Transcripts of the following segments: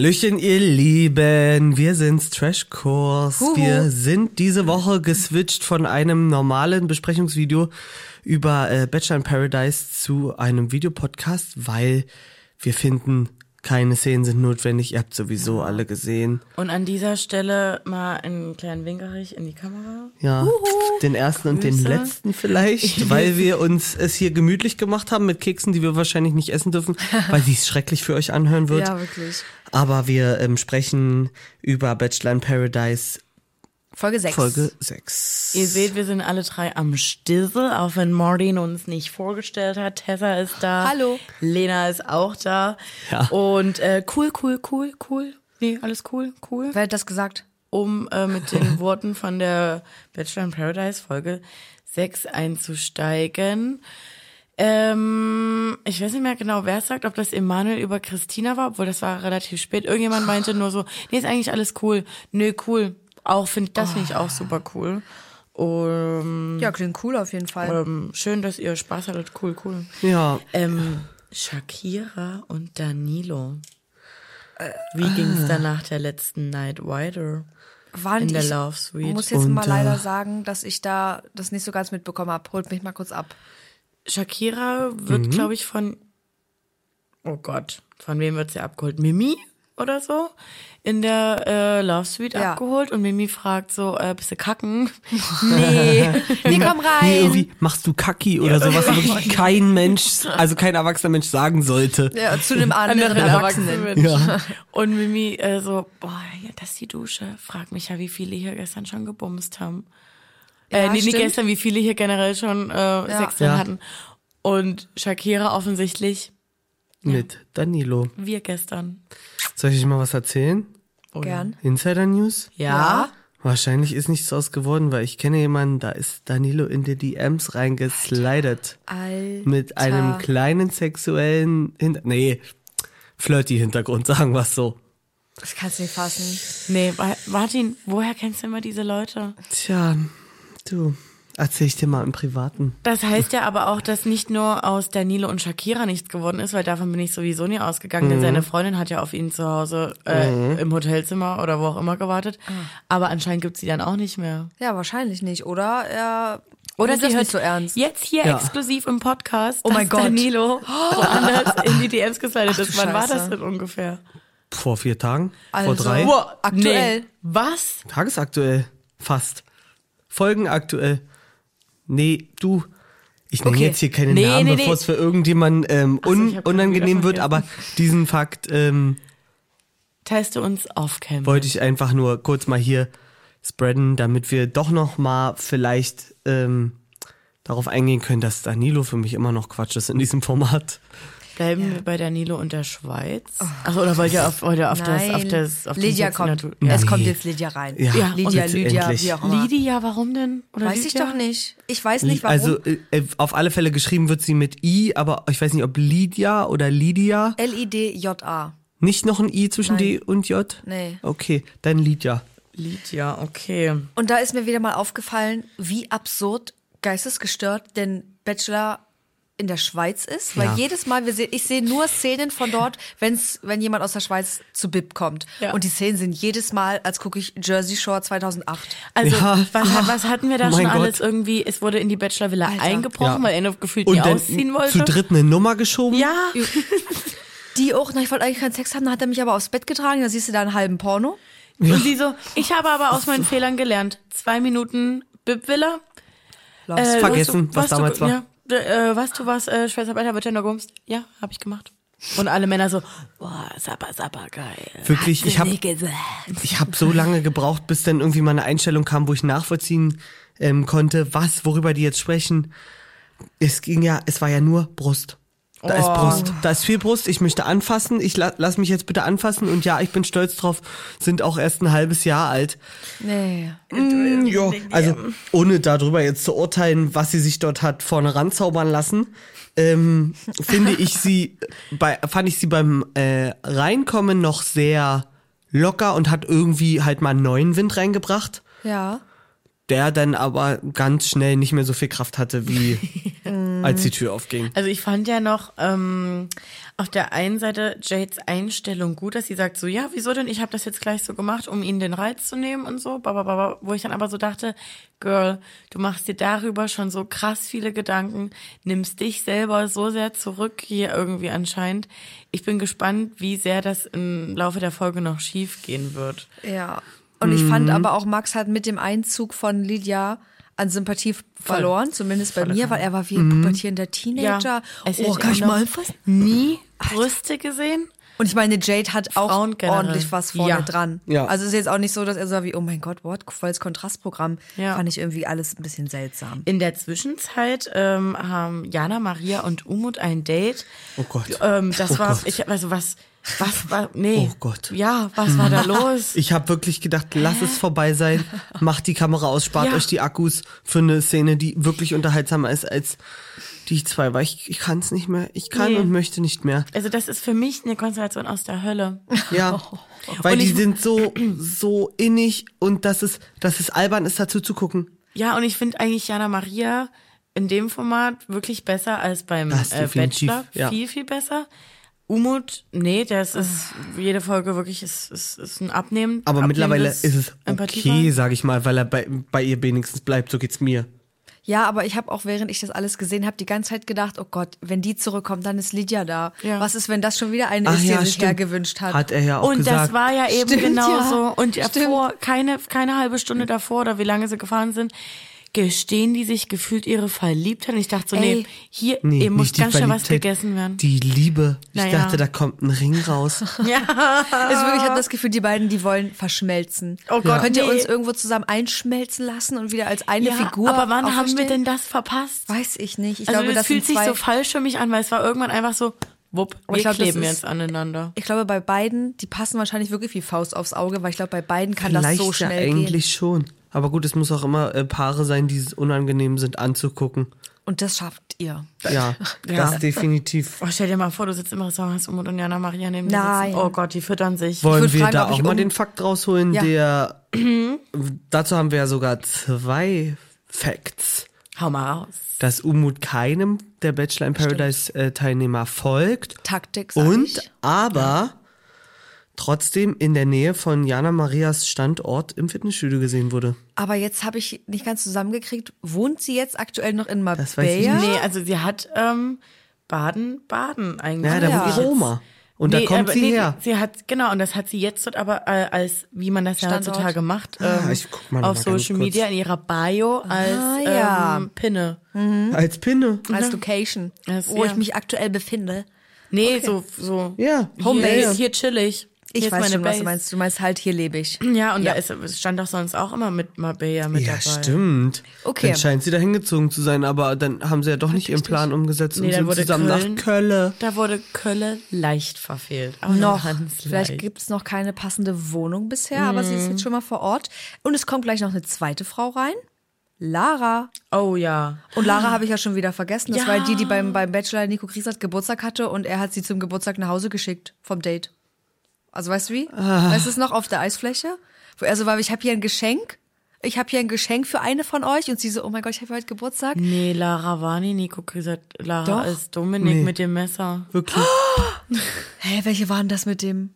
Hallöchen, ihr Lieben. Wir sind's Trashkurs. Huhu. Wir sind diese Woche geswitcht von einem normalen Besprechungsvideo über äh, Bachelor in Paradise zu einem Videopodcast, weil wir finden, keine Szenen sind notwendig. Ihr habt sowieso alle gesehen. Und an dieser Stelle mal einen kleinen Winkerich in die Kamera. Ja, den ersten und den Grüße. letzten vielleicht, weil wir uns es hier gemütlich gemacht haben mit Keksen, die wir wahrscheinlich nicht essen dürfen, weil sie es schrecklich für euch anhören wird. Ja, wirklich. Aber wir ähm, sprechen über Bachelor in Paradise Folge 6. Folge 6. Ihr seht, wir sind alle drei am Stissel, auch wenn Martin uns nicht vorgestellt hat. Tessa ist da. Hallo. Lena ist auch da. Ja. Und äh, cool, cool, cool, cool. Nee, alles cool, cool. Wer hat das gesagt? Um äh, mit den Worten von der Bachelor in Paradise Folge 6 einzusteigen. Ähm, ich weiß nicht mehr genau, wer es sagt, ob das Emanuel über Christina war, obwohl das war relativ spät. Irgendjemand meinte nur so, nee, ist eigentlich alles cool. Nö, cool. Auch find, das finde ich auch super cool. Um, Ja, klingt cool auf jeden Fall. ähm, schön, dass ihr Spaß hattet. Cool, cool. Ja, Ähm, Shakira und Danilo. Wie ging's dann nach der letzten Night weiter? Waren in der ich Love Suite. muss jetzt Und, mal leider äh, sagen, dass ich da das nicht so ganz mitbekommen habe. Holt mich mal kurz ab. Shakira wird, Mhm. glaube ich, von, oh Gott, von wem wird sie abgeholt? Mimi oder so? In der äh, Love Suite Ja. abgeholt und Mimi fragt so, äh, bist du kacken? nee. Nee, rein. irgendwie machst du Kacki oder sowas, was wirklich kein Mensch, also kein erwachsener Mensch sagen sollte. Ja, zu einem anderen Erwachsenen. Mensch. Ja. Und Mimi äh, so, boah, ja, das ist die Dusche. Frag mich ja, wie viele hier gestern schon gebumst haben. Äh, Ja, nee, nicht stimmt. gestern, wie viele hier generell schon äh, Sex drin Ja. hatten. Und Shakira offensichtlich, Mit Danilo. wir gestern. Soll ich euch mal was erzählen? Gern. Insider News? Ja. Wahrscheinlich ist nichts draus geworden, weil ich kenne jemanden, da ist Danilo in die DMs reingeslidet. Alter. Mit einem kleinen sexuellen Hinter nee, flirty Hintergrund, sagen wir so. Das kannst du nicht fassen. Nee, Martin, woher kennst du immer diese Leute? Tja, du, erzähl ich dir mal im Privaten. Das heißt ja aber auch, dass nicht nur aus Danilo und Shakira nichts geworden ist, weil davon bin ich sowieso nie ausgegangen, denn seine Freundin hat ja auf ihn zu Hause äh, im Hotelzimmer oder wo auch immer gewartet. Aber anscheinend gibt's sie dann auch nicht mehr. Ja, wahrscheinlich nicht. Oder er Oder sie hört nicht so ernst. Jetzt hier Ja. exklusiv im Podcast, Oh mein Gott. Danilo woanders in die DMs geslidet ist. Wann war das denn ungefähr? Vor vier Tagen? Also- vor drei? Wow. Aktuell. Nee. Was? Tagesaktuell. Fast. Folgenaktuell. Nee, du. Ich nenne Okay. jetzt hier keine Nee, Namen, nee, bevor nee. es für irgendjemanden ähm, un unangenehm wird, aber diesen Fakt ähm, Teste uns off-cam. wollte ich einfach nur kurz mal hier spreaden, damit wir doch noch mal vielleicht ähm, darauf eingehen können, dass Danilo für mich immer noch Quatsch ist in diesem Format. Bleiben wir bei Danilo und der Schweiz? Ach, oder wollt ihr auf, wollt ihr auf das, auf das, auf Lydia kommt. Es kommt jetzt Lydia rein. Ja, Ja, Lydia, Lydia, wie auch immer. Lydia, warum denn? Oder Weiß ich doch nicht. Ich weiß nicht, warum. Also äh, äh, auf alle Fälle geschrieben wird sie mit I, aber ich weiß nicht, ob Lydia oder Lydia. L-I-D-J-A. Nicht noch ein I zwischen Nein. D und J? Nee. Okay, dann Lydia. Lydia, okay. Und da ist mir wieder mal aufgefallen, wie absurd geistesgestört denn Bachelor in der Schweiz ist, weil Ja. jedes Mal wir sehen, ich sehe nur Szenen von dort, wenn's wenn jemand aus der Schweiz zu Bib kommt Ja. und die Szenen sind jedes Mal, als gucke ich Jersey Shore 2008. Also, Ja. was, was hatten wir da Oh schon mein alles Gott. irgendwie? Es wurde in die Bachelor-Villa Alter. eingebrochen, Ja. weil er noch gefühlt Und nie dann ausziehen wollte. zu dritt eine Nummer geschoben? Ja. Die auch, na, ich wollte eigentlich keinen Sex haben, dann hat er mich aber aufs Bett getragen, da siehst du da einen halben Porno. Und sie so, ich habe aber aus meinen Fehlern gelernt. Zwei Minuten Bib-Villa. Äh, Vergessen, du- was du- damals war. Äh, was du was, äh, Schwesterarbeiter wird ja nur gumst. Ja, habe ich gemacht. Und alle Männer so, boah, sapper, sapper, geil. Wirklich, ich habe ich hab so lange gebraucht, bis dann irgendwie mal eine Einstellung kam, wo ich nachvollziehen ähm, konnte, was, worüber die jetzt sprechen. Es ging ja, es war ja nur Brust. Da ist Oh. Brust. Da ist viel Brust. Ich möchte anfassen. Ich la lass mich jetzt bitte anfassen. Und ja, ich bin stolz drauf. Sind auch erst ein halbes Jahr alt. Nee. Mm, jo, also ohne darüber jetzt zu urteilen, was sie sich dort hat vorne ranzaubern lassen, ähm, finde ich sie bei fand ich sie beim äh, Reinkommen noch sehr locker und hat irgendwie halt mal einen neuen Wind reingebracht. Ja. der dann aber ganz schnell nicht mehr so viel Kraft hatte, wie als die Tür aufging. Also ich fand ja noch ähm, auf der einen Seite Jades Einstellung gut, dass sie sagt so, ja, wieso denn? Ich habe das jetzt gleich so gemacht, um ihnen den Reiz zu nehmen und so. Babababa, wo ich dann aber so dachte, Girl, du machst dir darüber schon so krass viele Gedanken, nimmst dich selber so sehr zurück hier irgendwie anscheinend. Ich bin gespannt, wie sehr das im Laufe der Folge noch schief gehen wird. Ja. Und ich fand aber auch, Max hat mit dem Einzug von Lydia an Sympathie verloren, zumindest bei mir, weil er war wie ein pubertierender Teenager. Es oh, kann auch ich mal was? Nie Brüste gesehen? Und ich meine, Jade hat auch ordentlich was vorne Ja. dran. Ja. Also es ist jetzt auch nicht so, dass er so wie, oh mein Gott, what, volles Kontrastprogramm. Ja. Fand ich irgendwie alles ein bisschen seltsam. In der Zwischenzeit ähm, haben Jana, Maria und Umut ein Date. Oh Gott. Ähm, das Oh war, Gott. ich, also was, was war, nee. Oh Gott. Ja, was war da los? Ich habe wirklich gedacht, lass es vorbei sein, macht die Kamera aus, spart Ja. euch die Akkus für eine Szene, die wirklich unterhaltsamer ist als die zwei, weil ich, ich kann es nicht mehr. Ich kann Nee. und möchte nicht mehr. Also das ist für mich eine Konstellation aus der Hölle. Ja, weil Und die sind so so innig und dass es dass es albern ist, dazu zu gucken. Ja, und ich finde eigentlich Jana Maria in dem Format wirklich besser als beim äh, Bachelor. ja. Viel, viel besser. Umut, nee, das ist jede Folge wirklich ist, ist, ist ein Abnehmen. Aber mittlerweile ist es okay, sage ich mal, weil er bei, bei ihr wenigstens bleibt. So geht's mir. Ja, aber ich habe auch, während ich das alles gesehen habe, die ganze Zeit gedacht, oh Gott, wenn die zurückkommt, dann ist Lydia da. Ja. Was ist, wenn das schon wieder eine Ach ist, die ja, er sich stimmt. hergewünscht hat? Hat er ja auch Und gesagt. das war ja eben Stimmt, genau ja. so. Und davor, keine, keine halbe Stunde davor oder wie lange sie gefahren sind, gestehen die sich gefühlt ihre Verliebtheit. Und ich dachte so, nee, Ey. hier Nee, eben muss ganz schnell was gegessen werden. Die Liebe. Ich Naja. dachte, da kommt ein Ring raus. ja. Also wirklich, ich habe das Gefühl, die beiden, die wollen verschmelzen. Oh Gott, Könnt ihr nee. uns irgendwo zusammen einschmelzen lassen und wieder als eine ja, Figur aber wann haben wir denn das verpasst? Weiß ich nicht. Ich also glaube, das das fühlt sich so falsch für mich an, weil es war irgendwann einfach so, wupp, wir ich glaub, das kleben ist- jetzt aneinander. Ich glaube, bei beiden, die passen wahrscheinlich wirklich wie Faust aufs Auge, weil ich glaube, bei beiden kann das Vielleicht so ja schnell eigentlich gehen. schon. Aber gut, es muss auch immer äh, Paare sein, die unangenehm sind anzugucken. Und das schafft ihr. Ja, das definitiv. Oh, stell dir mal vor, du sitzt im Restaurant, hast Umut und Jana Maria neben dir Nein. sitzen. Oh Gott, die füttern sich. Wollen wir fragen, da auch mal um- den Fakt rausholen, Ja. der dazu haben wir ja sogar zwei Facts. Hau mal raus. Dass Umut keinem der Bachelor in Paradise äh, Teilnehmer folgt Taktik, sag und ich. aber trotzdem in der Nähe von Jana Marias Standort im Fitnessstudio gesehen wurde. Aber jetzt habe ich nicht ganz zusammengekriegt, wohnt sie jetzt aktuell noch in Das weiß ich Marbella? Nee, also sie hat ähm, Baden, Baden eigentlich. Ja, da ja. wohnt ihre Oma. Und da kommt aber sie her. Sie hat, genau, und das hat sie jetzt dort aber äh, als, wie man das ja heutzutage macht, Ah, ähm, ich guck mal noch auf mal ganz Social. Media in ihrer Bio als Ah, ja. ähm, Pinne. Als Pinne. Als Location, Das- wo ja. ich mich aktuell befinde. Nee, so, so. Ja. Homebase. Hier, hier chillig. Ich ist weiß meine schon, was Base. du meinst. Du meinst halt, hier lebe ich. Ja, und da ist, es stand doch sonst auch immer mit Marbella mit Ja, dabei. stimmt. Okay. Dann scheint sie da hingezogen zu sein, aber dann haben sie ja doch nicht ihren Plan umgesetzt Nee, und da sind wurde zusammen Köln- nach Köln. Da wurde Kölle leicht verfehlt. Aber Noch. Vielleicht leicht. gibt's noch keine passende Wohnung bisher, aber sie ist Mhm. jetzt schon mal vor Ort. Und es kommt gleich noch eine zweite Frau rein. Lara. Oh ja. Und Lara habe ich ja schon wieder vergessen. Das Ja. war die, die beim, beim Bachelor Nico Griesert Geburtstag hatte und er hat sie zum Geburtstag nach Hause geschickt vom Date. Also weißt du wie? Ah. Weißt du es noch auf der Eisfläche? Wo er so war, ich habe hier ein Geschenk. Ich habe hier ein Geschenk für eine von euch. Und sie so, oh mein Gott, ich habe heute Geburtstag. Nee, Lara war nie Nico Griesert. Lara Doch. ist Dominik Nee. mit dem Messer. Wirklich. Hä, welche waren das mit dem?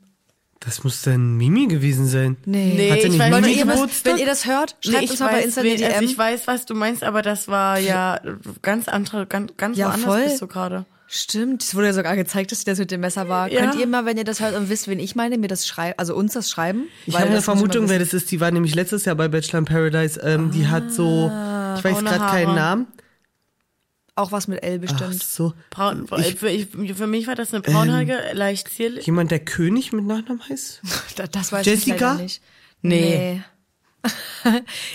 Das muss dann Mimi gewesen sein. Nee. Hat er ich nicht weiß Mimi Leute, was- wenn ihr das hört, schreibt Nee, ich uns mal bei weiß, Insta die wen- also DM. ich weiß, was du meinst, aber das war ja ganz andere, ganz, ganz Ja, woanders voll. bist du gerade. Stimmt, es wurde ja sogar gezeigt, dass sie das mit dem Messer war. Ja. Könnt ihr mal, wenn ihr das hört und wisst, wen ich meine, mir das schreiben, also uns das schreiben? Ich habe eine das Vermutung, wer das ist. Die war nämlich letztes Jahr bei Bachelor in Paradise. Ähm, die hat so, ich weiß gerade keinen. Namen. Auch was mit L Ach bestimmt. so. Braun, Ich- für, ich, für mich war das eine braunhaarige, leicht zierlich. Jemand, der König mit Nachnamen heißt? Da- Das weiß Jessica? ich leider nicht. Nee. Nee.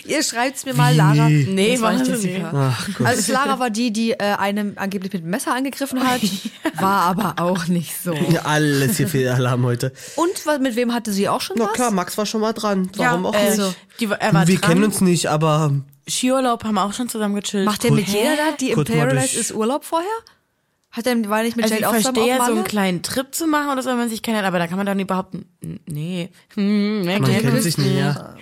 Ihr schreibt's mir mal, Lara. Nee, Das war nicht Jessica. Ach. Also Lara war die, die äh, einem angeblich mit dem Messer angegriffen hat, war aber auch nicht so. Ja, alles hier viel Alarm heute. Und was, mit wem hatte sie auch schon Na was? klar, Max war schon mal dran. Warum auch äh, nicht? Die, er war Wir dran. kennen uns nicht, aber Skiurlaub haben wir auch schon zusammen gechillt. Macht der mit jeder da, die im Paradise ist Urlaub vorher? Hat er, war nicht mit also ich Jade auch zusammen verstehe so einen kleinen Trip zu machen oder so, wenn man sich kennenlernt, aber da kann man doch nicht behaupten, nee. Hm, man kennt kennt sich nicht, ja.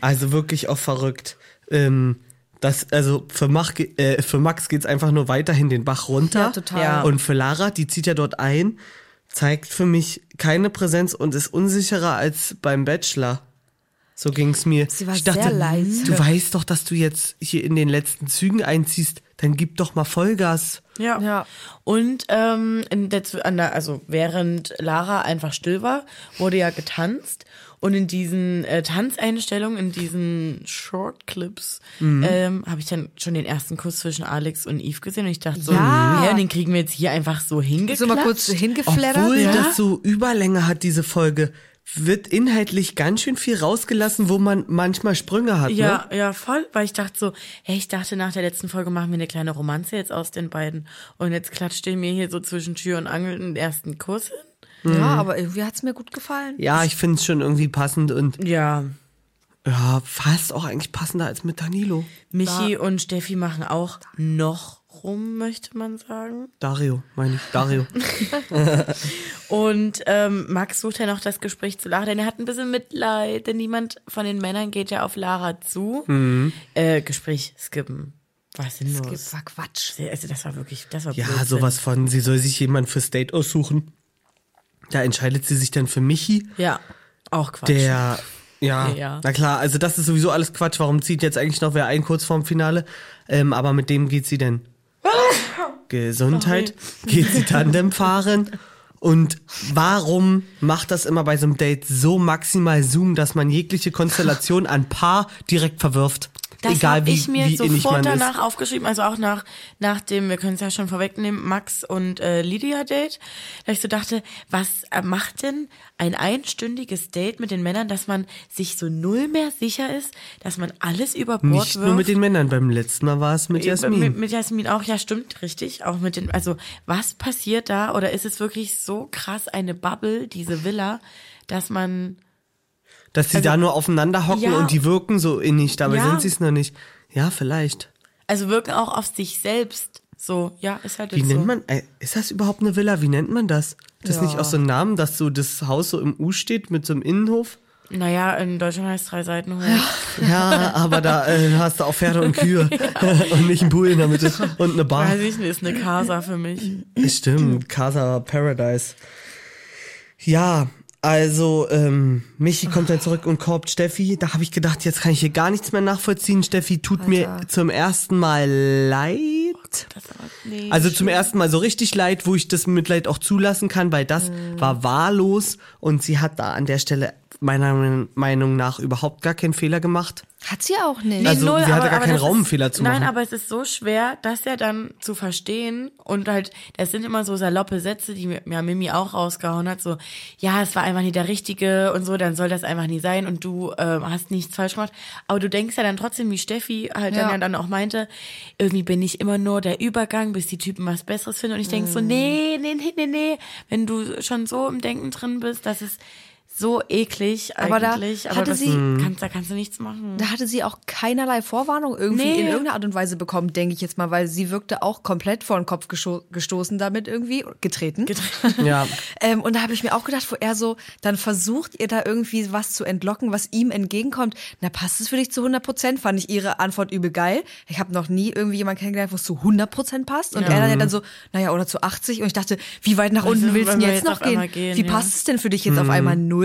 Also wirklich auch verrückt. ähm, das, also für, Mach, äh, für Max geht's einfach nur weiterhin den Bach runter. Ja, total. Ja. Und für Lara, die zieht ja dort ein, zeigt für mich keine Präsenz und ist unsicherer als beim Bachelor. So ging's mir. Sie war ich dachte, sehr leise. du weißt doch, dass du jetzt hier in den letzten Zügen einziehst, dann gib doch mal Vollgas. Ja. Ja. Und ähm, in der, an der, also während Lara einfach still war, wurde ja getanzt. Und in diesen äh, Tanzeinstellungen, in diesen Shortclips, ähm, habe ich dann schon den ersten Kuss zwischen Alex und Eve gesehen. Und ich dachte so, Ja. ja, den kriegen wir jetzt hier einfach so hingeklatscht. So mal kurz hingeflattert. Obwohl ja. das so Überlänge hat, diese Folge, wird inhaltlich ganz schön viel rausgelassen, wo man manchmal Sprünge hat. Ja, Ne? ja, voll, weil ich dachte so, hey, ich dachte nach der letzten Folge machen wir eine kleine Romanze jetzt aus den beiden. Und jetzt klatscht ihr mir hier so zwischen Tür und Angel den ersten Kuss hin. ja, aber irgendwie hat's mir gut gefallen. Ja, ich finde es schon irgendwie passend und Ja, ja, fast auch eigentlich passender als mit Danilo. Michi und Steffi machen auch noch rum, möchte man sagen. Dario, meine ich. Dario. Und ähm, Max sucht ja noch das Gespräch zu Lara, denn er hat ein bisschen Mitleid, denn niemand von den Männern geht ja auf Lara zu. Äh, Gespräch skippen. Was denn los? Das war Quatsch. Also das war wirklich, das war Ja, Blödsinn. sowas von, sie soll sich jemand fürs Date aussuchen. Da entscheidet sie sich dann für Michi, Ja, auch Quatsch. der, ja, Ja. na klar, also das ist sowieso alles Quatsch. Warum zieht jetzt eigentlich noch wer ein kurz vorm Finale? Ähm, aber mit dem geht sie denn Gesundheit, geht sie Tandem fahren. Und warum macht das immer bei so einem Date so maximal Zoom, dass man jegliche Konstellation an Paar direkt verwirft? Das habe ich mir wie sofort danach ist. aufgeschrieben, also auch nach, nach dem, wir können es ja schon vorwegnehmen, Max und äh, Lydia Date, da ich so dachte, was äh, macht denn ein einstündiges Date mit den Männern, dass man sich so null mehr sicher ist, dass man alles über Bord Nicht wirft? nur mit den Männern, beim letzten Mal war es mit Jasmin. Mit, mit Jasmin auch, ja, stimmt, richtig. Auch mit den, also, was passiert da? Oder ist es wirklich so krass eine Bubble, diese Villa, dass man, Dass sie Also- da nur aufeinander hocken Ja. und die wirken so innig, dabei Ja. sind sie es noch nicht. Ja, vielleicht. also wirken auch auf sich selbst so, ja, ist halt Wie nennt so. man, äh, ist das überhaupt eine Villa? Wie nennt man das? Das ist nicht auch so ein Name, dass so das Haus so im U steht mit so einem Innenhof? Naja, in Deutschland heißt drei Seiten hoch. Ja, aber da äh, hast du auch Pferde und Kühe und nicht einen Pool in der Mitte und eine Bar. Weiß ich nicht, ist eine Casa für mich. Stimmt, Casa Paradise. Ja, also ähm, Michi kommt dann zurück und korbt Steffi. Da habe ich gedacht, jetzt kann ich hier gar nichts mehr nachvollziehen. Steffi tut mir Alter. zum ersten Mal leid. Aber, nee. Also zum ersten Mal so richtig leid, wo ich das Mitleid auch zulassen kann, weil das war wahllos und sie hat da an der Stelle meiner Meinung nach überhaupt gar keinen Fehler gemacht. Hat sie auch nicht. Also, sie hatte gar keinen das Raum, ist, Fehler zu Nein, machen. aber es ist so schwer, das ja dann zu verstehen und halt, das sind immer so saloppe Sätze, die mir ja, Mimi auch rausgehauen hat, so, ja, es war einfach nie der Richtige und so, dann soll das einfach nie sein und du äh, hast nichts falsch gemacht. Aber du denkst ja dann trotzdem, wie Steffi halt dann Ja. ja dann auch meinte, irgendwie bin ich immer nur der Übergang, bis die Typen was Besseres finden und ich denk so, Mhm. nee, nee, nee, nee, nee, wenn du schon so im Denken drin bist, das ist so eklig Aber da eigentlich, aber hatte das sie- kannst, da kannst du nichts machen. Da hatte sie auch keinerlei Vorwarnung irgendwie Nee. in irgendeiner Art und Weise bekommen, denke ich jetzt mal, weil sie wirkte auch komplett vor den Kopf gesto gestoßen damit irgendwie, getreten. Ja. Ähm, und da habe ich mir auch gedacht, wo er so dann versucht, ihr da irgendwie was zu entlocken, was ihm entgegenkommt. Na, passt es für dich zu 100 Prozent? Fand ich ihre Antwort übel geil. Ich habe noch nie irgendwie jemanden kennengelernt, wo es zu 100 Prozent passt. Und Ja. er dann ja dann so, naja, oder zu 80. Und ich dachte, wie weit nach Also, unten willst du jetzt noch gehen? gehen, Wie ja. passt es denn für dich jetzt auf einmal null?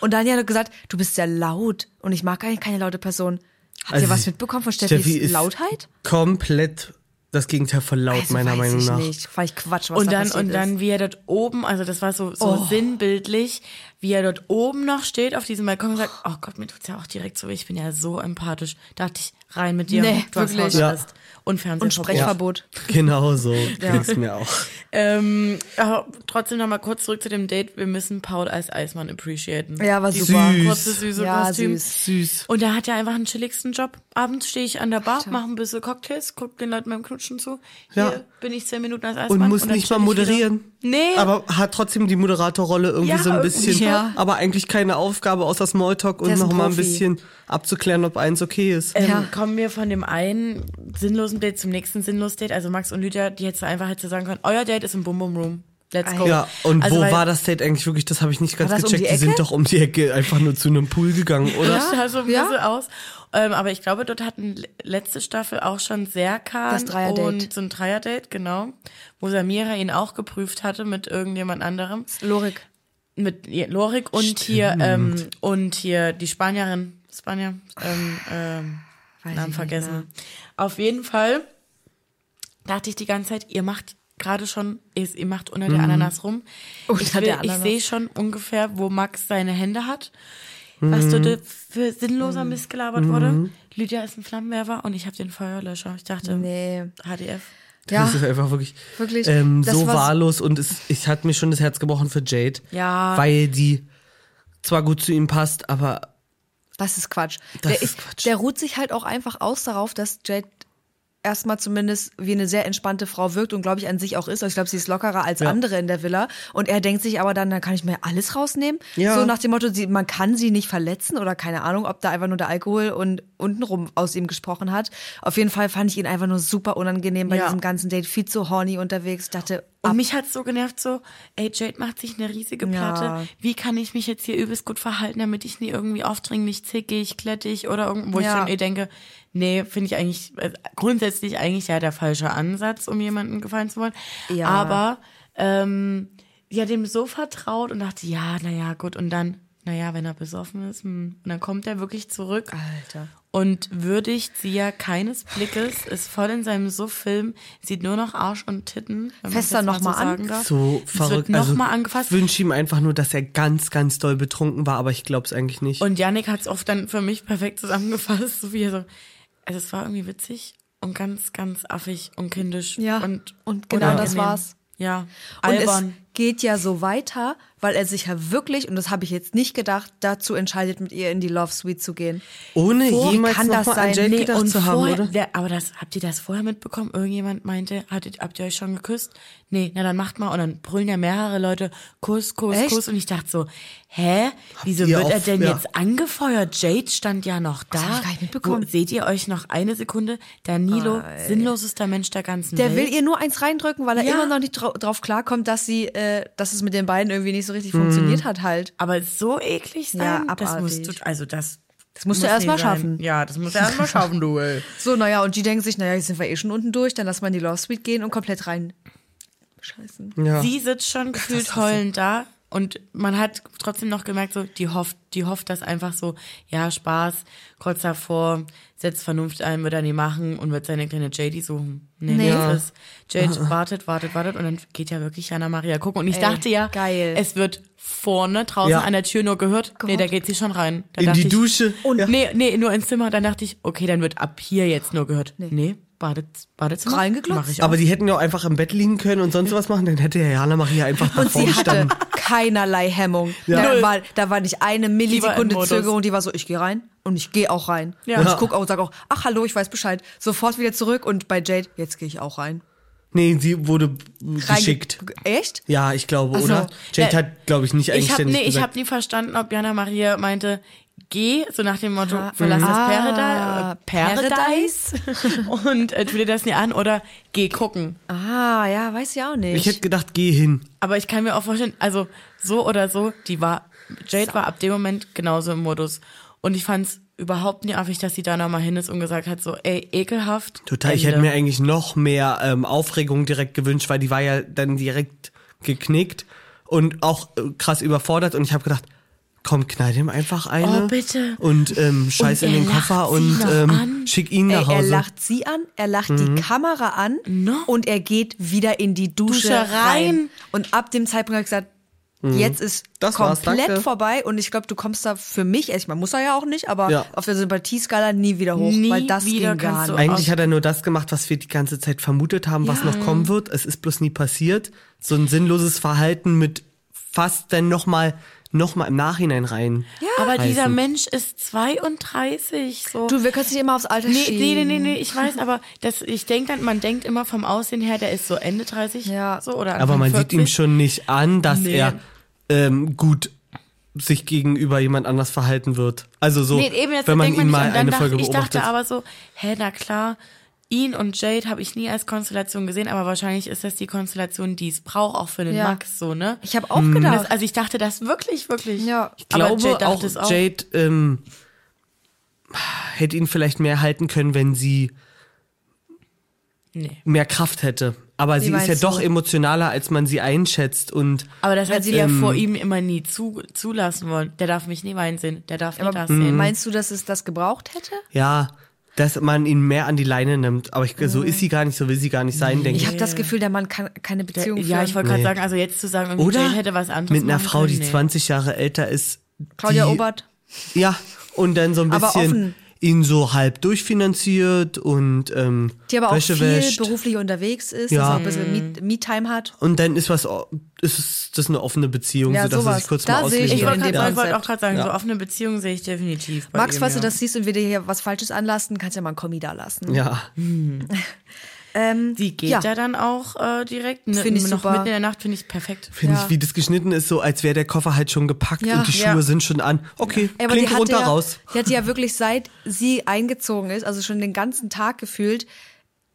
Und dann hat er gesagt, du bist sehr laut. Und ich mag eigentlich keine laute Person. Habt Also ihr was mitbekommen von Steffis Steffi ist Lautheit? Komplett das Gegenteil von laut, Also meiner weiß Meinung ich nach. Nicht. Ich Quatsch, was und da dann passiert und dann ist. wie er dort oben, also das war so so Oh. sinnbildlich, wie er dort oben noch steht auf diesem Balkon und sagt, oh Gott, mir tut's ja auch direkt so, weh, ich bin ja so empathisch. Dachte ich rein mit dir, Nee, du hast wirklich. Hausarrest und Fernsehen Und Sprechverbot. Genau so ging's mir auch. Ähm, aber trotzdem noch mal kurz zurück zu dem Date. Wir müssen Paul als Eismann appreciaten. Ja, war super. Kurze, süße Ja, Kostüm. süß. Süß. Und er hat ja einfach einen chilligsten Job. Abends stehe ich an der Bar, mache ein bisschen Cocktails, guck den Leuten beim Knutschen zu. Hier Ja. bin ich zehn Minuten als Eismann. Und muss dann nicht mal wieder. moderieren. Nee. Aber hat trotzdem die Moderatorrolle irgendwie Ja, so ein bisschen. irgendwie ja. Aber eigentlich keine Aufgabe außer Smalltalk und ist ein noch mal ein bisschen abzuklären, ob eins okay ist. Ähm, Ja. Kommen wir von dem einen sinnlosen Date zum nächsten sinnlosen Date. Also Max und Lydia, die hättest du einfach hättest du sagen können, euer Date ist im Bum Bum Room. let's go. Ja, und Also, wo weil- war das Date eigentlich wirklich? Das habe ich nicht ganz das um gecheckt. die die sind doch um die Ecke einfach nur zu einem Pool gegangen, oder? Das sah so ein Ja. bisschen aus. Ähm, aber ich glaube, dort hatten letzte Staffel auch schon Serkan Das Dreierdate. und so ein Dreierdate, genau. Wo Samira ihn auch geprüft hatte mit irgendjemand anderem. Lorik. Mit Lorik und hier, ähm, und hier die Spanierin, Spanier, ähm, ähm, Weiß Namen vergessen. Auf jeden Fall dachte ich die ganze Zeit, ihr macht gerade schon, ihr, macht unter der Ananas rum. Unter ich will- ich sehe schon ungefähr, wo Max seine Hände hat. Was so de- für sinnloser Mist gelabert wurde. Lydia ist ein Flammenwerfer und ich habe den Feuerlöscher. Ich dachte, Nee. HDF. Ja, Das ist einfach wirklich, Wirklich, Ähm, so wahllos und es, ich hat mir schon das Herz gebrochen für Jade. Ja. Weil die zwar gut zu ihm passt, aber das ist Quatsch. Das der, ist Quatsch. der ruht sich halt auch einfach aus darauf, dass Jade erstmal zumindest wie eine sehr entspannte Frau wirkt und glaube ich an sich auch ist. Also Ich glaube, sie ist lockerer als Ja. andere in der Villa. Und er denkt sich aber dann, dann kann ich mir alles rausnehmen. Ja. So nach dem Motto, sie, man kann sie nicht verletzen oder keine Ahnung, ob da einfach nur der Alkohol und untenrum aus ihm gesprochen hat. Auf jeden Fall fand ich ihn einfach nur super unangenehm bei Ja. diesem ganzen Date. Viel zu horny unterwegs. Ich dachte, Und mich hat's so genervt, so, ey, Jade macht sich eine riesige. Platte. Wie kann ich mich jetzt hier übelst gut verhalten, damit ich nie irgendwie aufdringlich, zickig, klettig oder irgendwo, wo ich schon eh denke, nee, finde ich eigentlich, äh, grundsätzlich eigentlich ja der falsche Ansatz, um jemanden gefallen zu wollen. Ja. Aber, ähm, hat ihm so vertraut und dachte, ja, naja, gut, und dann, naja, wenn er besoffen ist, hm. und dann kommt er wirklich zurück Alter. und würdigt sie ja keines Blickes, ist voll in seinem Suff-Film, sieht nur noch Arsch und Titten. Fester das jetzt noch so mal an. sagen darf. so verrückt. Wird noch also, mal angefasst. Ich wünsche ihm einfach nur, dass er ganz, ganz doll betrunken war, aber ich glaube es eigentlich nicht. Und Yannick hat es oft dann für mich perfekt zusammengefasst, so wie er so, also es war irgendwie witzig und ganz, ganz affig und kindisch. Ja, und, und genau das war's. Ja, Und albern. es geht ja so weiter, weil er sich ja wirklich, und das habe ich jetzt nicht gedacht, dazu entscheidet, mit ihr in die Love Suite zu gehen. Ohne Wo jemals kann noch das sein? Jade Nee, gedacht zu haben, vorher, oder? Der, aber das, habt ihr das vorher mitbekommen? Irgendjemand meinte, hattet, habt ihr euch schon geküsst? Nee, na dann macht mal. Und dann brüllen ja mehrere Leute Kuss, Kuss, Echt? Kuss. Und ich dachte so, hä? Wieso wird er auf- denn ja. jetzt angefeuert? Jade stand ja noch da. hab ich gar nicht mitbekommen. Wo, seht ihr euch noch eine Sekunde? Danilo, sinnlosester Mensch der ganzen Der Welt. will ihr nur eins reindrücken, weil er Ja. immer noch nicht drau drauf klarkommt, dass sie, äh, dass es mit den beiden irgendwie nicht so richtig Mhm. funktioniert hat halt. Aber so eklig sein, Ja, das abartig. musst du, also das. Das musst du erst mal schaffen. Ja, das musst du erst mal schaffen, du. Ey. So, naja, und die denken sich, naja, jetzt sind wir eh schon unten durch, dann lass mal in die Love Suite gehen und komplett rein. Scheiße. ja. Sie sitzt schon gefühlt heulend da und man hat trotzdem noch gemerkt, so, die hofft, die hofft, dass einfach so, ja, Spaß, kurz davor, setzt Vernunft ein, wird er nie machen und wird seine kleine JD suchen. Nee, Nee. nee. Ist. Jade wartet, wartet, wartet und dann geht ja wirklich Jana Maria gucken. Und ich Ey, dachte ja, geil. es wird vorne draußen Ja. an der Tür nur gehört. Nee, da geht sie schon rein. Da In die ich, Dusche. Und ja. nee, nee, nur ins Zimmer. Dann dachte ich, okay, dann wird ab hier jetzt nur gehört. Nee, Badet, Badezimmer. Reingeglotzt. Mach ich auch. Aber die hätten ja auch einfach im Bett liegen können und sonst was machen, dann hätte ja Jana Maria einfach davor hatte gestanden. Keinerlei Hemmung. Ja. Da, war, da war nicht eine Millisekunde. Zögerung, die war so, ich gehe rein und ich gehe auch rein. Ja. Und ich gucke auch und sage auch, ach hallo, ich weiß Bescheid. Sofort wieder zurück und bei Jade, jetzt gehe ich auch rein. Nee, sie wurde Reinge- geschickt. Echt? Ja, ich glaube, Ach so. oder? Jade Ja. hat, glaube ich, nicht ich habe nee, ich gesagt. hab nie verstanden, ob Jana Maria meinte, geh, so nach dem Motto, verlass das ah, Paradise, Paradise und äh, tu dir das nie an oder geh gucken. Ah, ja, weiß ich auch nicht. ich hätte gedacht, geh hin. Aber ich kann mir auch vorstellen, also so oder so, die war, Jade war ab dem Moment genauso im Modus. Und ich fand's überhaupt nie affig, dass sie da nochmal hin ist und gesagt hat, so, ey, ekelhaft. Total, ich Ende. hätte mir eigentlich noch mehr ähm, Aufregung direkt gewünscht, weil die war ja dann direkt geknickt und auch äh, krass überfordert und ich habe gedacht, komm, knall dem einfach eine Oh, bitte. und ähm, scheiß Und in den er Koffer und ähm, schick ihn nach Ey, er Hause. lacht sie an, er lacht Mhm. die Kamera an No. und er geht wieder in die Dusche, Dusche rein. rein. Und ab dem Zeitpunkt habe ich gesagt, jetzt ist Mhm. Das war's, komplett vorbei und ich glaube, du kommst da für mich, also man muss er ja auch nicht, aber Ja. auf der Sympathieskala nie wieder hoch, Nie weil das wieder ging gar nicht. Eigentlich hat er nur das gemacht, was wir die ganze Zeit vermutet haben, was noch kommen wird. Es ist bloß nie passiert. So ein sinnloses Verhalten mit fast dann nochmal noch mal im Nachhinein rein. Aber dieser. Mensch ist 32, so. Du, wir können es nicht immer aufs Alter Nee, schieben. nee, nee, nee, nee, ich weiß, aber das, ich denke dann, man denkt immer vom Aussehen her, der ist so Ende 30, Ja. so oder Aber man 40. sieht ihm schon nicht an, dass Nee. er ähm, gut sich gegenüber jemand anders verhalten wird. Also so, Nee, eben jetzt wenn man ihn mal eine dachte, Folge Ich beobachtet. dachte aber so, hä, na klar, ihn und Jade habe ich nie als Konstellation gesehen, aber wahrscheinlich ist das die Konstellation, die es braucht, auch für den Ja. Max, so, ne? Ich habe auch Mhm. gedacht. Das, also ich dachte das wirklich, wirklich. Ja. Ich glaube aber Jade auch, es auch. Jade ähm, hätte ihn vielleicht mehr halten können, wenn sie Nee. mehr Kraft hätte. Aber sie ist ja doch du? emotionaler, als man sie einschätzt. Und Aber das hat sie ja Ähm, vor ihm immer nie zu, zulassen wollen. Der darf mich nie weinen sehen. Der darf nie Aber das sehen. meinst du, dass es das gebraucht hätte? ja, dass man ihn mehr an die Leine nimmt. Aber ich, so ist sie gar nicht, so will sie gar nicht sein, denke Ich ich. habe das Gefühl, der Mann kann keine Beziehung ja, führen. ich wollte gerade Nee. sagen, also jetzt zu sagen, irgendwie Oder Jade hätte was anderes mit einer Frau, können, die nee. 20 Jahre älter ist. Claudia die, Obert. Ja, und dann so ein Aber bisschen offen. Ihn so halb durchfinanziert und ähm, Die aber auch Wäsche viel wäscht. beruflich unterwegs ist, Ja. er ein bisschen Me- Me-Time hat. Und dann ist was, ist das eine offene Beziehung, Ja, so dass er sowas. sich kurz Da mal sehe ich Ich wollte Konzept. auch gerade sagen, so Ja. offene Beziehung sehe ich definitiv. Max, ihm, falls ja. du das siehst und wir dir hier was Falsches anlasten, kannst du ja mal ein Kommi da lassen. Ja, Ähm, Sie geht ja. ja dann auch äh, direkt. Ne, Find ich noch super. mitten in der Nacht finde ich perfekt. finde Ja. ich, wie das geschnitten ist, so als wäre der Koffer halt schon gepackt Ja. und die Schuhe Ja. sind schon an. Okay, aber klingt die runter ja, raus. Die hatte ja wirklich seit sie eingezogen ist, also schon den ganzen Tag gefühlt,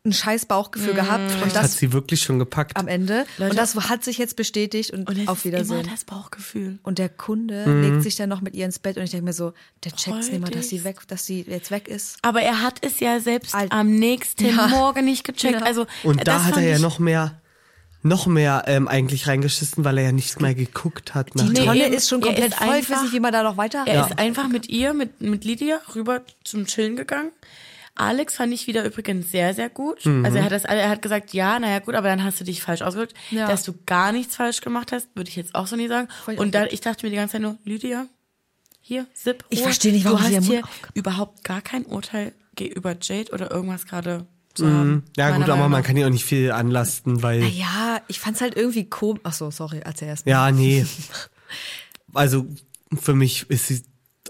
ein scheiß Bauchgefühl gehabt. Und Hat das sie wirklich schon gepackt. am Ende. Leute- und das hat sich jetzt bestätigt und, Und es auf Wiedersehen. immer das Bauchgefühl. Und der Kunde Mhm. legt sich dann noch mit ihr ins Bett und ich denke mir so, der checkt's Freu nicht mal, dass sie weg, dass sie jetzt weg ist. Aber er hat es ja selbst Alt- am nächsten Ja. Morgen nicht gecheckt. Ja. Also Und da hat er ja noch mehr, noch mehr ähm, eigentlich reingeschissen, weil er ja nichts mehr geguckt hat. Nach Die Nee, Tonne ist schon komplett voll. Ich weiß einfach- nicht, wie man da noch weiter. Er ist einfach mit ihr, mit, mit Lydia, rüber zum Chillen gegangen. Alex fand ich wieder übrigens sehr, sehr gut. Mhm. Also er hat das, er hat gesagt, ja, naja gut, aber dann hast du dich falsch ausgedrückt. Ja. Dass du gar nichts falsch gemacht hast, würde ich jetzt auch so nie sagen. Voll Und dann, ich dachte mir die ganze Zeit nur, Lydia, hier, Zip, Ich verstehe nicht, warum du hast hier überhaupt gar kein Urteil gegenüber Jade oder irgendwas gerade zu haben. Mhm. Ja gut, aber man kann ja auch nicht viel anlasten, weil Ja, ich fand's halt irgendwie komisch. Ach so, sorry, erzähl erst. mal. ja nee. Also für mich ist sie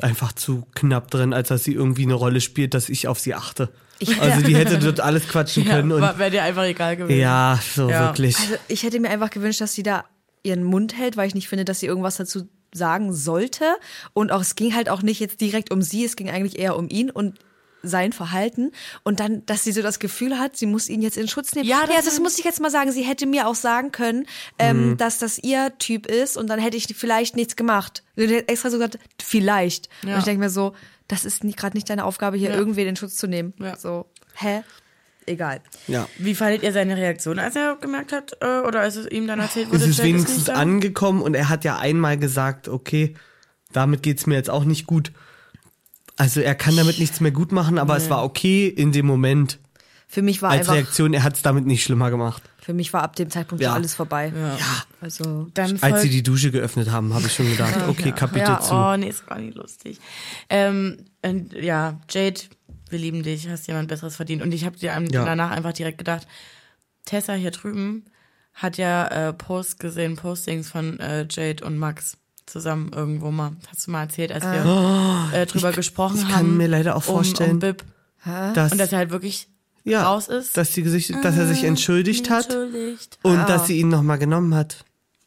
einfach zu knapp drin, als dass sie irgendwie eine Rolle spielt, dass ich auf sie achte. Ich- also die hätte dort alles quatschen können und Ja, wäre dir einfach egal gewesen. ja, so Ja. wirklich. Also ich hätte mir einfach gewünscht, dass sie da ihren Mund hält, weil ich nicht finde, dass sie irgendwas dazu sagen sollte. Und auch es ging halt auch nicht jetzt direkt um sie, es ging eigentlich eher um ihn und sein Verhalten und dann, dass sie so das Gefühl hat, sie muss ihn jetzt in Schutz nehmen. Ja, Ja, das das, war- muss ich jetzt mal sagen. Sie hätte mir auch sagen können, ähm, dass das ihr Typ ist und dann hätte ich vielleicht nichts gemacht. Sie hätte extra so gesagt, vielleicht. Ja. Und ich denke mir so, das ist gerade nicht deine Aufgabe, hier Ja. irgendwen in Schutz zu nehmen. Ja. So, hä? Egal. Ja. Wie fandet ihr seine Reaktion, als er gemerkt hat, äh, oder als es ihm dann erzählt wurde? Es ist wenigstens angekommen und er hat ja einmal gesagt, okay, damit geht's mir jetzt auch nicht gut. Also er kann damit nichts mehr gut machen, aber es war okay in dem Moment Für mich war als einfach Reaktion. Er hat es damit nicht schlimmer gemacht. Für mich war ab dem Zeitpunkt Ja. schon alles vorbei. Ja. Also Dann Als sie die Dusche geöffnet haben, habe ich schon gedacht, okay, Kapitel ja, zu. Oh, nee, ist gar nicht lustig. Ähm, und, ja, Jade, wir lieben dich, hast jemand Besseres verdient. Und ich habe dir Ja. danach einfach direkt gedacht, Tessa hier drüben hat ja äh, Posts gesehen, Postings von äh, Jade und Max zusammen irgendwo mal. Hast du mal erzählt, als wir äh, drüber gesprochen ich kann haben. mir leider auch um, vorstellen, um Bib. dass, Und dass er halt wirklich ja, raus ist. dass, die Gesicht, dass er sich entschuldigt hat Entschuldigt. und dass sie ihn nochmal genommen hat.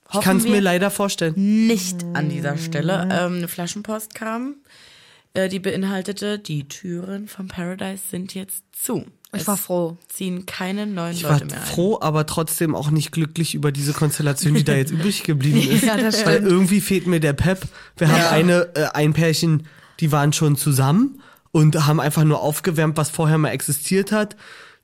Ich Hoffen kann es mir leider vorstellen. nicht an dieser Stelle. Ähm, eine Flaschenpost kam, äh, die beinhaltete, die Türen von Paradise sind jetzt zu. Ich war froh. ziehen keine neuen Ich war Leute mehr ein. froh, aber trotzdem auch nicht glücklich über diese Konstellation, die da jetzt übrig geblieben ist. Ja, das Weil stimmt. irgendwie fehlt mir der Pep. Wir haben eine, äh, ein Pärchen, die waren schon zusammen und haben einfach nur aufgewärmt, was vorher mal existiert hat.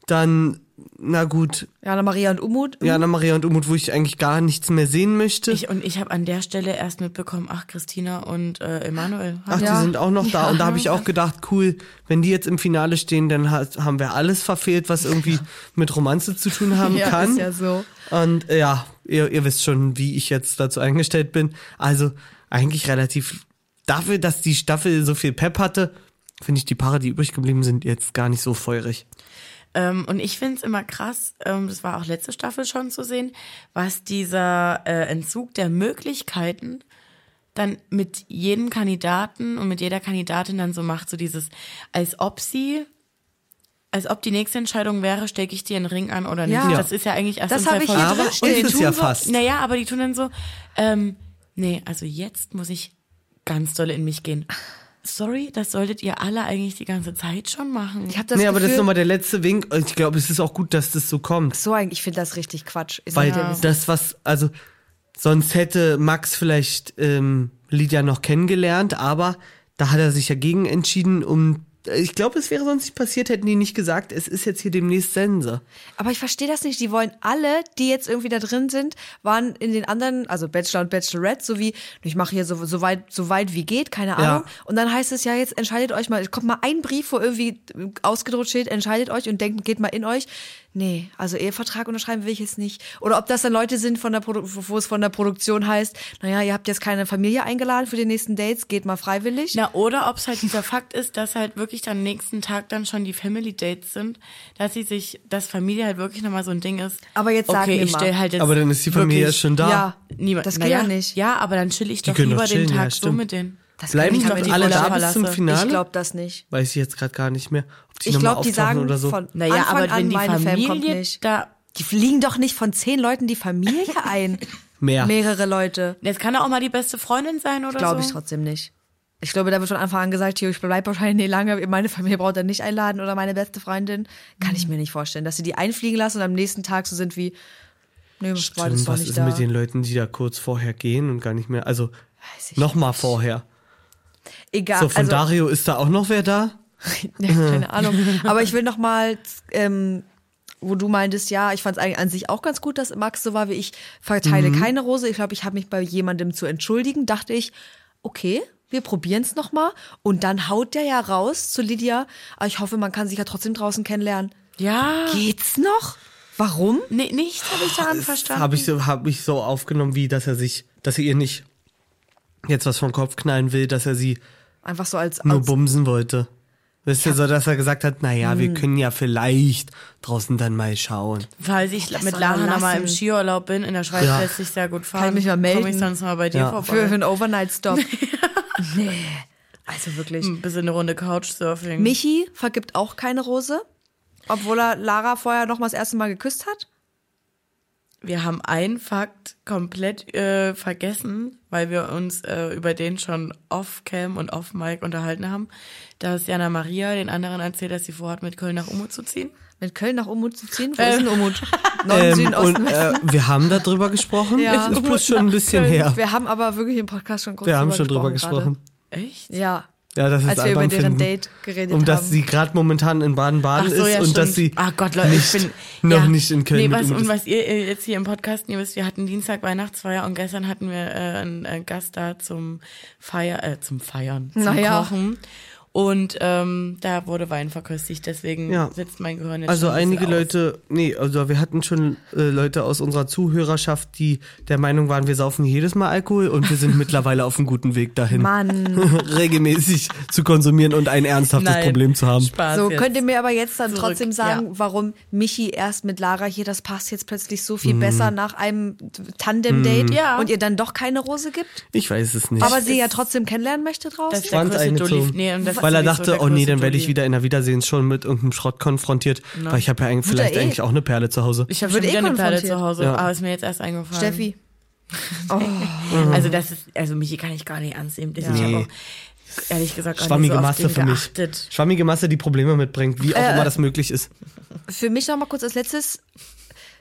Dann, na gut, Jana Maria und Umut. Jana Maria und Umut, wo ich eigentlich gar nichts mehr sehen möchte. Ich, und ich habe an der Stelle erst mitbekommen, ach, Christina und äh, Emanuel. Ach, Ja. die sind auch noch da. Ja. Und da habe ich auch gedacht, cool, wenn die jetzt im Finale stehen, dann ha- haben wir alles verfehlt, was irgendwie mit Romanze zu tun haben Ja, kann. ist ja so. Und äh, ja, ihr, ihr wisst schon, wie ich jetzt dazu eingestellt bin. Also eigentlich relativ dafür, dass die Staffel so viel Pep hatte, finde ich die Paare, die übrig geblieben sind, jetzt gar nicht so feurig. Ähm, und ich find's immer krass, ähm, das war auch letzte Staffel schon zu sehen, was dieser äh, Entzug der Möglichkeiten dann mit jedem Kandidaten und mit jeder Kandidatin dann so macht, so dieses, als ob sie, als ob die nächste Entscheidung wäre, stecke ich dir einen Ring an oder nicht. Ja. Das ist ja eigentlich erst Das in zwei hab ich Aber ist die es tun ja so, fast. Naja, aber die tun dann so, ähm, nee, also jetzt muss ich ganz doll in mich gehen. Sorry, das solltet ihr alle eigentlich die ganze Zeit schon machen. Ich habe das nee, aber das ist Gefühl, nochmal der letzte Wink. Ich glaube, es ist auch gut, dass das so kommt. so eigentlich, ich finde das richtig Quatsch. Ich Weil es das, was, also, sonst hätte Max vielleicht ähm, Lydia noch kennengelernt, aber da hat er sich ja gegen entschieden, um. Ich glaube, es wäre sonst nicht passiert, hätten die nicht gesagt, es ist jetzt hier demnächst Sense. Aber ich verstehe das nicht. Die wollen alle, die jetzt irgendwie da drin sind, waren in den anderen, also Bachelor und Bachelorette, so wie, ich mache hier so, so, weit, so weit wie geht, keine Ahnung. Und dann heißt es ja, jetzt entscheidet euch mal, kommt mal ein Brief, wo irgendwie ausgedruckt steht, entscheidet euch und denkt, geht mal in euch. Nee, also Ehevertrag unterschreiben will ich jetzt nicht. Oder ob das dann Leute sind, von der Produ wo es von der Produktion heißt, naja, ihr habt jetzt keine Familie eingeladen für die nächsten Dates, geht mal freiwillig. Na, oder ob es halt dieser Fakt ist, dass halt wirklich dann nächsten Tag dann schon die Family Dates sind, dass sie sich, dass Familie halt wirklich nochmal so ein Ding ist. Aber jetzt sag okay, mir ich mal. stell halt jetzt Aber dann ist die Familie wirklich ja schon da. Ja, Niemand, das geht ja ja, nicht. Ja, aber dann chill ich doch können lieber doch chillen, den ja, Tag so stimmt. mit denen. Das Bleiben die nicht alle da bis zum. Finale? Ich glaube das nicht. Weiß ich jetzt gerade gar nicht mehr. Ob die Ich noch glaube, die auftauchen sagen oder so. von Naja, Anfang aber an, wenn die meine Familie nicht. da, Die fliegen doch nicht von zehn Leuten die Familie ein. Mehr. Mehrere Leute. jetzt kann ja auch mal die beste Freundin sein oder Glaube so. ich trotzdem nicht. Ich glaube, da wird von Anfang an gesagt, hier, ich bleib wahrscheinlich nicht lange, meine Familie braucht er nicht einladen oder meine beste Freundin. Kann ich mir nicht vorstellen, dass sie die einfliegen lassen und am nächsten Tag so sind wie, nee, das war das Stimmt, was nicht ist da. mit den Leuten, die da kurz vorher gehen und gar nicht mehr, also Weiß ich noch mal vorher. Egal, So, von also, Dario ist da auch noch wer da? ja, keine Ahnung. Aber ich will noch mal, ähm, wo du meintest, ja, ich fand es eigentlich an sich auch ganz gut, dass Max so war wie ich, verteile Mhm. keine Rose. Ich glaube, ich habe mich bei jemandem zu entschuldigen. Dachte ich, okay, wir probieren es noch mal. Und dann haut der ja raus zu Lydia. Aber ich hoffe, man kann sich ja trotzdem draußen kennenlernen. Ja. Geht's noch? Warum? Nee, nichts habe ich daran verstanden. Habe ich, so, hab ich so aufgenommen, wie, dass er sich, dass er ihr nicht jetzt was vom Kopf knallen will, dass er sie Einfach so als, nur als bumsen wollte. Wisst ihr, so, dass er gesagt hat, naja, Hm. wir können ja vielleicht draußen dann mal schauen. Falls ich Das mit Lana mal im. Skiurlaub bin, in der Schweiz Ja. lässt sich sehr gut fahren. Kann ich mich mal melden? Komme ich sonst mal bei dir Ja. für, vorbei. für einen Overnight-Stop. nee. Also wirklich. Ein bisschen eine Runde Couchsurfing. Michi vergibt auch keine Rose, obwohl er Lara vorher noch mal das erste Mal geküsst hat. Wir haben einen Fakt komplett äh, vergessen, weil wir uns äh, über den schon off-cam und off-mic unterhalten haben, dass Jana Maria den anderen erzählt, dass sie vorhat, mit Köln nach Umut zu ziehen. Mit Köln nach Umut zu ziehen? Wo Ähm. ist denn Umut? Norden, Süden, Ähm, Osten, und äh, wir haben darüber gesprochen. Ja. Ist bloß schon ein bisschen her. Wir haben aber wirklich im Podcast schon kurz Wir haben drüber schon drüber gesprochen. Echt? Ja. Ja, dass es Als wir über deren finden. Date geredet Um dass haben. sie gerade momentan in Baden-Baden so, ist ja, und dass sie Ach Gott, Leute, nicht, ich bin noch ja. nicht in Köln Nee, was, und ist. was ihr jetzt hier im Podcast ihr wisst, wir hatten Dienstag Weihnachtsfeier und gestern hatten wir äh, einen äh, Gast da zum Feier, äh, zum Feiern, zum Naja. Kochen. Und ähm, da wurde Wein verköstigt, deswegen Ja. sitzt mein Gehirn jetzt Also einige aus. Leute, nee, also wir hatten schon äh, Leute aus unserer Zuhörerschaft, die der Meinung waren, wir saufen jedes Mal Alkohol und wir sind mittlerweile auf einem guten Weg dahin, Mann. regelmäßig zu konsumieren und ein ernsthaftes Nein. Problem zu haben. Spaß So, jetzt. könnt ihr mir aber jetzt dann Zurück, trotzdem sagen, ja. warum Michi erst mit Lara hier, das passt jetzt plötzlich so Mhm. viel besser nach einem Tandem-Date Ja. und ihr dann doch keine Rose gibt? Ich weiß es nicht. Aber sie ja trotzdem kennenlernen möchte draußen? Das ist der größte eingezogen. Dulli. Nee, und das weil er sowieso dachte, oh nee, dann werde ich wieder in der Wiedersehen schon mit irgendeinem Schrott konfrontiert, weil ich habe ja eigentlich vielleicht eh. eigentlich auch eine Perle zu Hause. Ich habe eh wieder eine Perle zu Hause, Ja. aber ist mir jetzt erst eingefallen. Steffi. Oh. Also das ist, also Michi kann ich gar nicht ernst nehmen. Das Ich Nee. habe auch ehrlich gesagt gar Schwammige nicht so Masse für mich. geachtet. Schwammige Masse, die Probleme mitbringt, wie auch Äh, immer das möglich ist. Für mich noch mal kurz als letztes,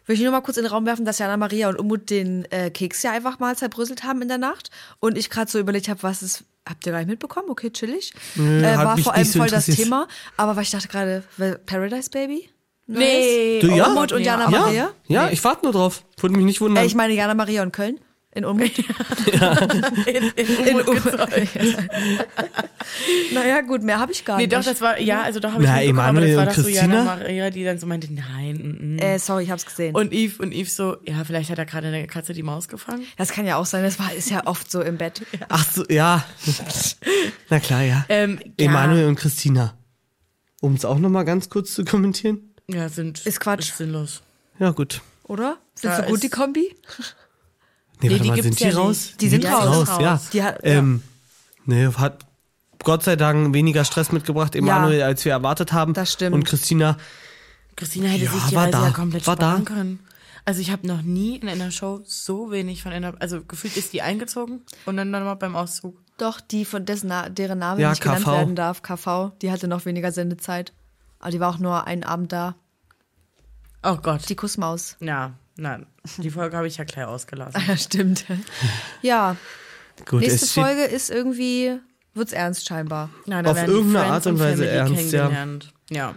will ich nur mal kurz in den Raum werfen, dass Jana Maria und Umut den äh, Keks ja einfach mal zerbröselt haben in der Nacht und ich gerade so überlegt habe, was ist, habt ihr gar nicht mitbekommen? Okay, chillig. Nö, äh, war vor allem so voll das. Thema, aber weil ich dachte gerade, Paradise Baby? Neues? Nee. Du, ja? Umut und Jana Ja, Maria? ja, ich warte nur drauf. Würde mich nicht wundern. Äh, ich meine Jana Maria und Köln. In Umut. In, in Umut gezeugt. naja, gut, mehr habe ich gar Nee, nicht. doch, das war, ja, also doch habe ich Na, aber Emanuel das war und doch so Christina? Jana Maria, die dann so meinte, nein, mm, mm. äh, sorry, ich hab's gesehen. Und Eve, und Eve so, ja, vielleicht hat er gerade eine Katze die Maus gefangen. das kann ja auch sein, das war, ist ja oft so im Bett. Ach so, ja. Na klar, ja. Ähm, ja. Emanuel und Christina. Um es auch nochmal ganz kurz zu kommentieren. Ja, sind, Ist Quatsch. Ist sinnlos. Ja, gut. Oder? Sind Ja, so gut, die Kombi? Nee, Nee, die mal, gibt's sind die ja raus? Die sind raus. raus, raus. ja. Die hat- ähm, nee, hat Gott sei Dank weniger Stress mitgebracht, Emanuel, als wir erwartet haben. Das stimmt. Und Christina, Christina hätte Ja, sich die war Reise da, ja komplett war sparen da. können. Also ich habe noch nie in einer Show so wenig von einer, also gefühlt ist die eingezogen und dann nochmal beim Auszug. Doch, die von dessen, deren Name Ja, nicht genannt KV. werden darf, KV, die hatte noch weniger Sendezeit. Aber die war auch nur einen Abend da. Oh Gott. Die Kussmaus. ja, nein. Die Folge habe ich ja gleich ausgelassen. Ja, stimmt. Ja, Gut, nächste es Folge ist irgendwie, wird's ernst scheinbar. Nein, Auf werden die irgendeine Friends Art und Weise Family ernst, ja. kennengelernt. Ja.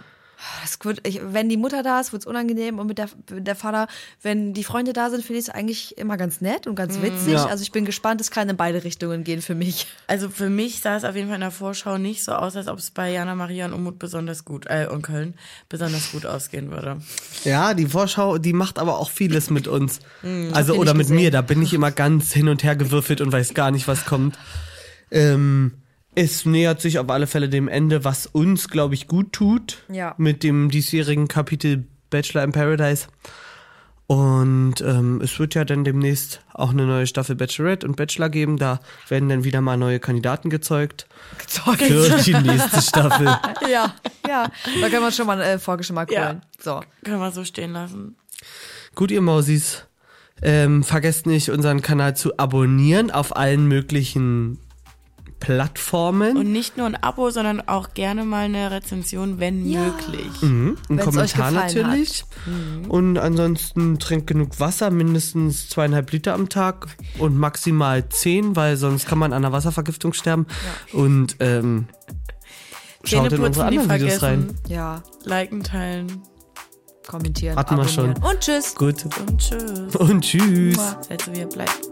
Das wird, ich, wenn die Mutter da ist, wird's unangenehm und mit der, mit der Vater, wenn die Freunde da sind, finde ich es eigentlich immer ganz nett und ganz witzig. Ja. Also ich bin gespannt, es kann in beide Richtungen gehen für mich. Also für mich sah es auf jeden Fall in der Vorschau nicht so aus, als ob es bei Jana Maria und Umut besonders gut, äh, und Köln besonders gut ausgehen würde. Ja, die Vorschau, die macht aber auch vieles mit uns. Hm, also, oder mit gesehen. mir, da bin ich immer ganz hin und her gewürfelt und weiß gar nicht, was kommt. Ähm, es nähert sich auf alle Fälle dem Ende, was uns, glaube ich, gut tut. Ja. Mit dem diesjährigen Kapitel Bachelor in Paradise. Und ähm, es wird ja dann demnächst auch eine neue Staffel Bachelorette und Bachelor geben. Da werden dann wieder mal neue Kandidaten gezeugt für die nächste Staffel. ja, ja. Da können wir uns schon mal einen äh, Vorgeschmack Ja. holen. So. Können wir so stehen lassen. Gut, ihr Mausis. Ähm, vergesst nicht, unseren Kanal zu abonnieren auf allen möglichen Plattformen. Und nicht nur ein Abo, sondern auch gerne mal eine Rezension, wenn Ja. möglich. Mhm, ein Wenn's Kommentar natürlich. Und ansonsten trinkt genug Wasser, mindestens zweieinhalb Liter am Tag und maximal zehn, weil sonst kann man an einer Wasservergiftung sterben. Und ähm, schaut in unsere anderen Videos rein. Ja, Liken, teilen kommentieren. Hatten wir abonnieren. schon. Und tschüss. Gut. und tschüss. Und tschüss. Seid so wie ihr bleibt.